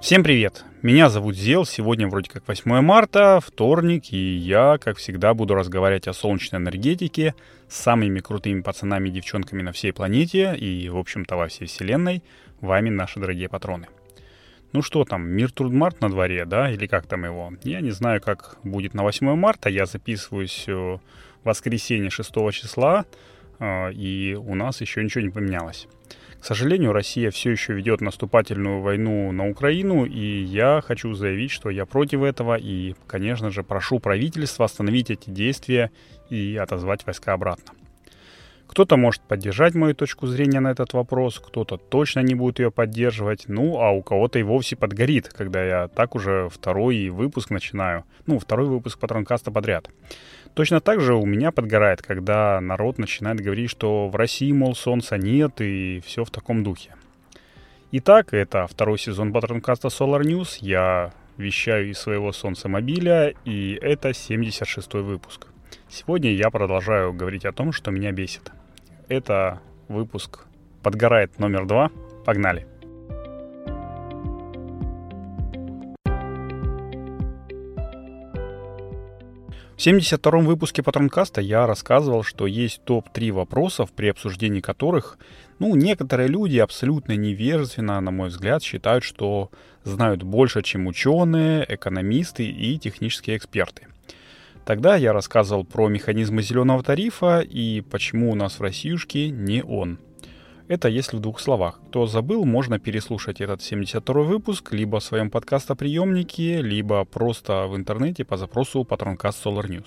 Всем привет! Меня зовут Зел, сегодня вроде как 8 марта, вторник, и я, как всегда, буду разговаривать о солнечной энергетике с самыми крутыми пацанами и девчонками на всей планете и, в общем-то, во всей вселенной. Вами наши дорогие патроны. Ну что там, мир Трудмарт на дворе, да, или как там его? Я не знаю, как будет на 8 марта, я записываюсь э, в воскресенье 6 числа, э, и у нас еще ничего не поменялось. К сожалению, Россия все еще ведет наступательную войну на Украину, и я хочу заявить, что я против этого, и, конечно же, прошу правительства остановить эти действия и отозвать войска обратно. Кто-то может поддержать мою точку зрения на этот вопрос, кто-то точно не будет ее поддерживать, ну а у кого-то и вовсе подгорит, когда я так уже второй выпуск начинаю, ну второй выпуск Патронкаста подряд. Точно так же у меня подгорает, когда народ начинает говорить, что в России, мол, солнца нет и все в таком духе. Итак, это второй сезон Патронкаста Solar News, я вещаю из своего солнцемобиля, и это 76 выпуск. Сегодня я продолжаю говорить о том, что меня бесит. Это выпуск «Подгорает номер два». Погнали! В 72-м выпуске Патронкаста я рассказывал, что есть топ-3 вопросов, при обсуждении которых, ну, некоторые люди абсолютно невежественно, на мой взгляд, считают, что знают больше, чем ученые, экономисты и технические эксперты – Тогда я рассказывал про механизмы зеленого тарифа и почему у нас в Россиюшке не он. Это если в двух словах. Кто забыл, можно переслушать этот 72 выпуск либо в своем подкастоприемнике, либо просто в интернете по запросу Патронкаст Solar News.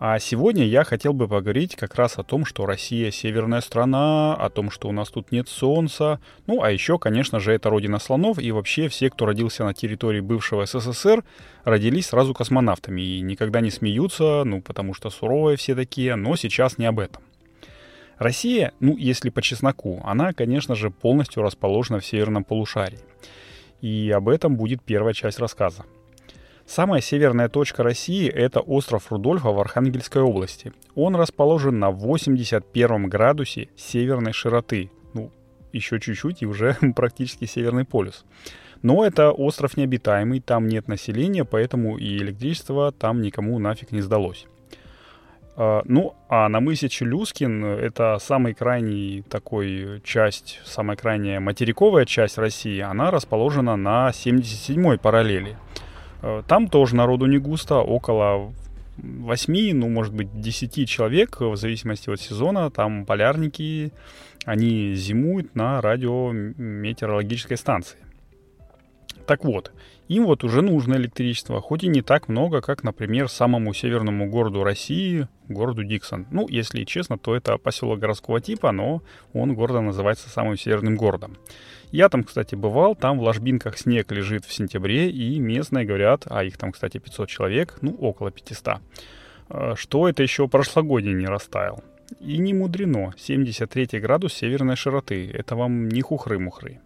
А сегодня я хотел бы поговорить как раз о том, что Россия северная страна, о том, что у нас тут нет солнца. Ну, а еще, конечно же, это родина слонов, и вообще все, кто родился на территории бывшего СССР, родились сразу космонавтами и никогда не смеются, ну, потому что суровые все такие, но сейчас не об этом. Россия, ну, если по чесноку, она, конечно же, полностью расположена в северном полушарии. И об этом будет первая часть рассказа. Самая северная точка России – это остров Рудольфа в Архангельской области. Он расположен на 81 градусе северной широты. Ну, еще чуть-чуть и уже практически северный полюс. Но это остров необитаемый, там нет населения, поэтому и электричество там никому нафиг не сдалось. А, ну, а на мысе Челюскин, это самый крайний такой часть, самая крайняя материковая часть России, она расположена на 77-й параллели. Э, там тоже народу не густо, около 8, ну, может быть, 10 человек, в зависимости от сезона. Там полярники, они зимуют на радиометеорологической станции. Так вот, им вот уже нужно электричество, хоть и не так много, как, например, самому северному городу России, городу Диксон. Ну, если честно, то это поселок городского типа, но он города называется самым северным городом. Я там, кстати, бывал, там в ложбинках снег лежит в сентябре, и местные говорят, а их там, кстати, 500 человек, ну, около 500, э, что это еще прошлогодний не растаял. И не мудрено, 73 градус северной широты, это вам не хухры-мухры.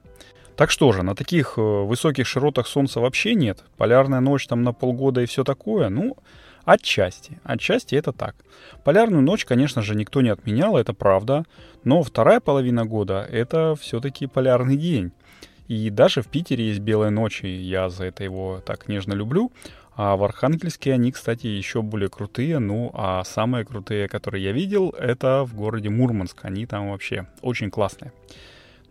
Так что же, на таких э, высоких широтах солнца вообще нет. Полярная ночь там на полгода и все такое. Ну, Отчасти. Отчасти это так. Полярную ночь, конечно же, никто не отменял, это правда. Но вторая половина года — это все-таки полярный день. И даже в Питере есть белые ночи, я за это его так нежно люблю. А в Архангельске они, кстати, еще более крутые. Ну, а самые крутые, которые я видел, это в городе Мурманск. Они там вообще очень классные.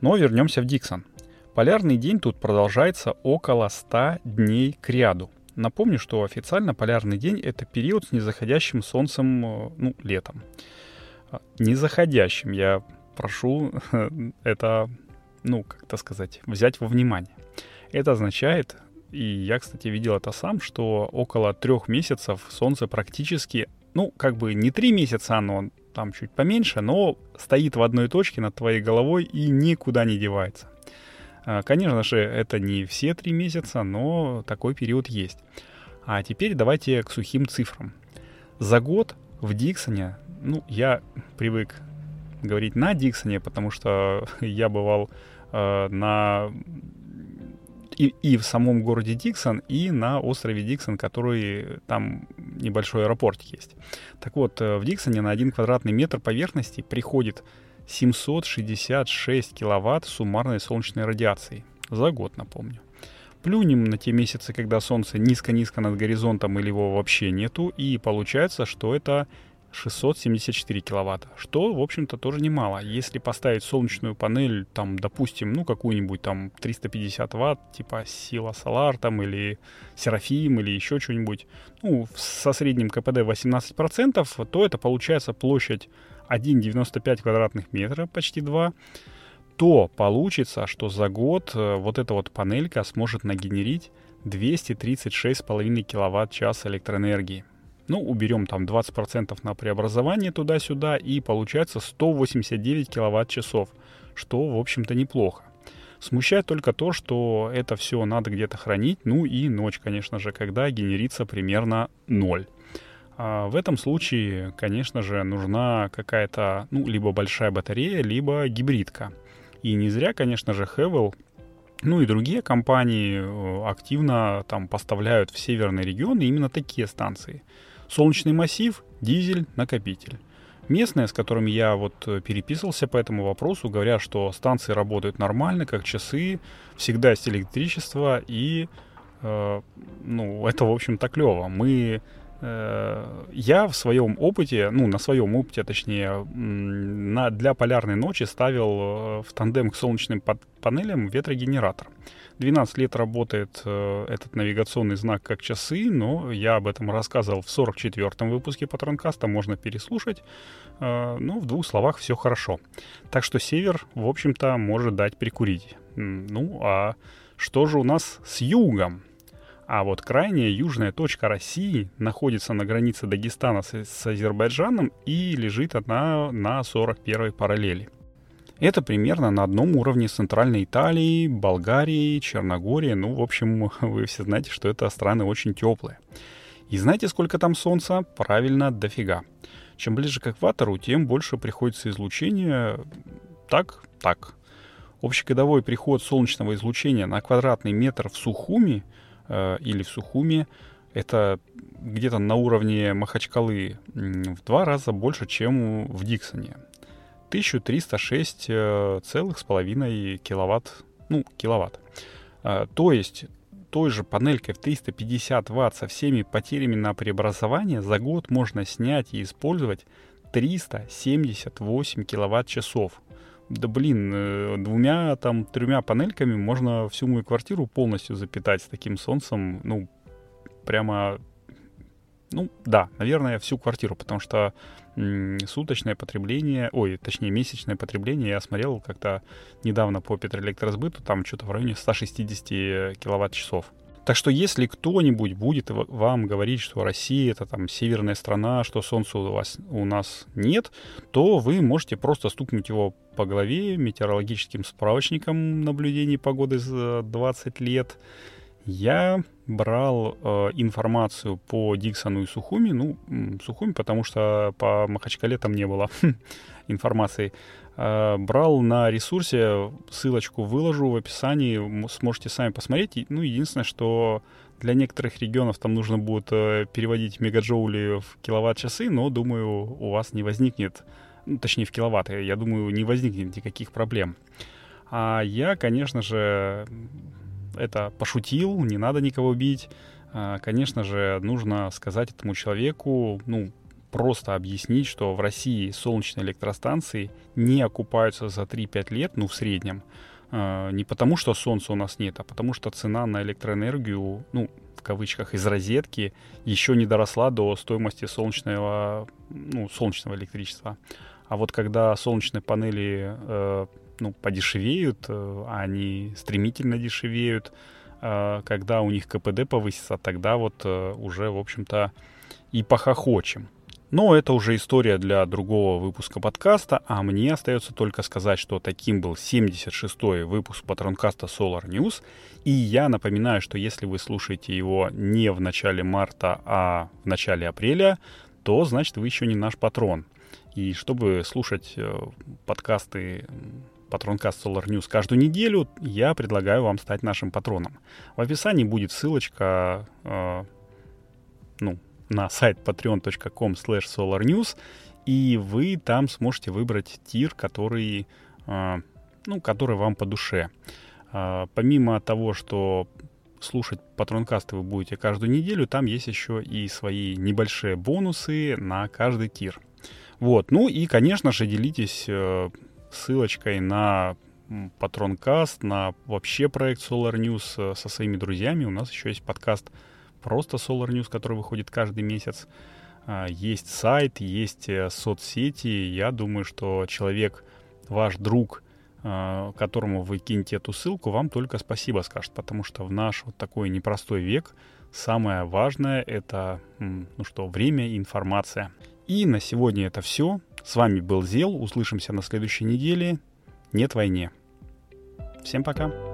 Но вернемся в Диксон. Полярный день тут продолжается около 100 дней к ряду. Напомню, что официально полярный день — это период с незаходящим солнцем, э, ну, летом. А, незаходящим, я прошу это, ну, как это сказать, взять во внимание. Это означает, и я, кстати, видел это сам, что около трех месяцев солнце практически, ну, как бы не три месяца оно там чуть поменьше, но стоит в одной точке над твоей головой и никуда не девается. А, конечно же, это не все три месяца, но такой период есть. А теперь давайте к сухим цифрам. За год в Диксоне, ну, я привык говорить на Диксоне, потому что я бывал э, на и, и в самом городе Диксон, и на острове Диксон, который там небольшой аэропортик есть. Так вот, э, в Диксоне на один квадратный метр поверхности приходит 766 киловатт суммарной солнечной радиации. За год, напомню. Плюнем на те месяцы, когда солнце низко-низко над горизонтом или его вообще нету, и получается, что это 674 киловатта, что, в общем-то, тоже немало. Если поставить солнечную панель, там, допустим, ну, какую-нибудь там 350 ватт, типа Сила Solar там, или Серафим, или еще что-нибудь, ну, со средним КПД 18%, то это получается площадь 1,95 квадратных метра, почти 2, то получится, что за год э, вот эта вот панелька сможет нагенерить 236,5 киловатт-час электроэнергии. Ну, уберем там 20% на преобразование туда-сюда, и получается 189 киловатт-часов, что, в общем-то, неплохо. Смущает только то, что это все надо где-то хранить, ну и ночь, конечно же, когда генерится примерно 0. А в этом случае, конечно же, нужна какая-то, ну, либо большая батарея, либо гибридка. И не зря, конечно же, Hevel ну и другие компании э, активно там поставляют в северные регионы именно такие станции. Солнечный массив, дизель, накопитель. Местные, с которыми я вот э, переписывался по этому вопросу, говорят, что станции работают нормально, как часы, всегда есть электричество, и э, ну, это, в общем-то, клево. Мы я в своем опыте, ну, на своем опыте, точнее, на, для полярной ночи ставил э, в тандем к солнечным панелям ветрогенератор. 12 лет работает э, этот навигационный знак как часы, но я об этом рассказывал в 44-м выпуске Патронкаста, можно переслушать. Ну, в двух словах все хорошо. Так что север, в общем-то, может дать прикурить. Ну, а что же у нас с югом? А вот крайняя южная точка России находится на границе Дагестана с, с Азербайджаном и лежит она на 41-й параллели. Это примерно на одном уровне Центральной Италией, Болгарией, Черногорией. Ну, в общем, вы все знаете, что это страны очень теплые. И знаете, сколько там солнца? Правильно, дофига. Чем ближе к экватору, тем больше приходится излучения. Так, так. Общегодовой приход солнечного излучения на квадратный метр в Сухуми – Э, или в Сухуми, это где-то на уровне Махачкалы в два раза больше, чем в Диксоне. 1306,5 киловатт, ну, киловатт. Э, то есть той же панелькой в 350 ватт со всеми потерями на преобразование за год можно снять и использовать 378 киловатт-часов да блин, э, двумя там тремя панельками можно всю мою квартиру полностью запитать с таким солнцем, ну, прямо, ну, да, наверное, всю квартиру, потому что суточное потребление, ой, точнее, месячное потребление я смотрел как-то недавно по Петроэлектросбыту, там что-то в районе 160 киловатт-часов. Так что если кто-нибудь будет вам говорить, что Россия это там северная страна, что солнца у, вас, у нас нет, то вы можете просто стукнуть его по голове метеорологическим справочником наблюдений погоды за 20 лет. Я брал э, информацию по Диксону и Сухуми, ну, Сухуми, потому что по Махачкале там не было информации. Э, брал на ресурсе, ссылочку выложу в описании, сможете сами посмотреть. Ну, единственное, что для некоторых регионов там нужно будет э, переводить мегаджоули в киловатт-часы, но, думаю, у вас не возникнет, ну, точнее, в киловатты, я думаю, не возникнет никаких проблем. А я, конечно же, это пошутил, не надо никого бить. А, конечно же, нужно сказать этому человеку, ну, просто объяснить, что в России солнечные электростанции не окупаются за 3-5 лет, ну, в среднем, э, не потому, что солнца у нас нет, а потому что цена на электроэнергию, ну, в кавычках, из розетки еще не доросла до стоимости солнечного, ну, солнечного электричества. А вот когда солнечные панели, э, ну, подешевеют, э, они стремительно дешевеют, э, когда у них КПД повысится, тогда вот э, уже, в общем-то, и похохочем. Но это уже история для другого выпуска подкаста, а мне остается только сказать, что таким был 76-й выпуск патронкаста Solar News. И я напоминаю, что если вы слушаете его не в начале марта, а в начале апреля, то значит вы еще не наш патрон. И чтобы слушать э, подкасты Патронкаст Solar News каждую неделю, я предлагаю вам стать нашим патроном. В описании будет ссылочка, э, ну, на сайт patreon.com slash solarnews, и вы там сможете выбрать тир, который, а, ну, который вам по душе. А, помимо того, что слушать патронкасты вы будете каждую неделю, там есть еще и свои небольшие бонусы на каждый тир. Вот, ну и, конечно же, делитесь э, ссылочкой на Патронкаст, на вообще проект Solar News э, со своими друзьями. У нас еще есть подкаст просто Solar News, который выходит каждый месяц. А, есть сайт, есть э, соцсети. Я думаю, что человек, ваш друг, э, которому вы кинете эту ссылку, вам только спасибо скажет, потому что в наш вот такой непростой век самое важное — это, ну что, время и информация. И на сегодня это все. С вами был Зел. Услышимся на следующей неделе. Нет войне. Всем пока.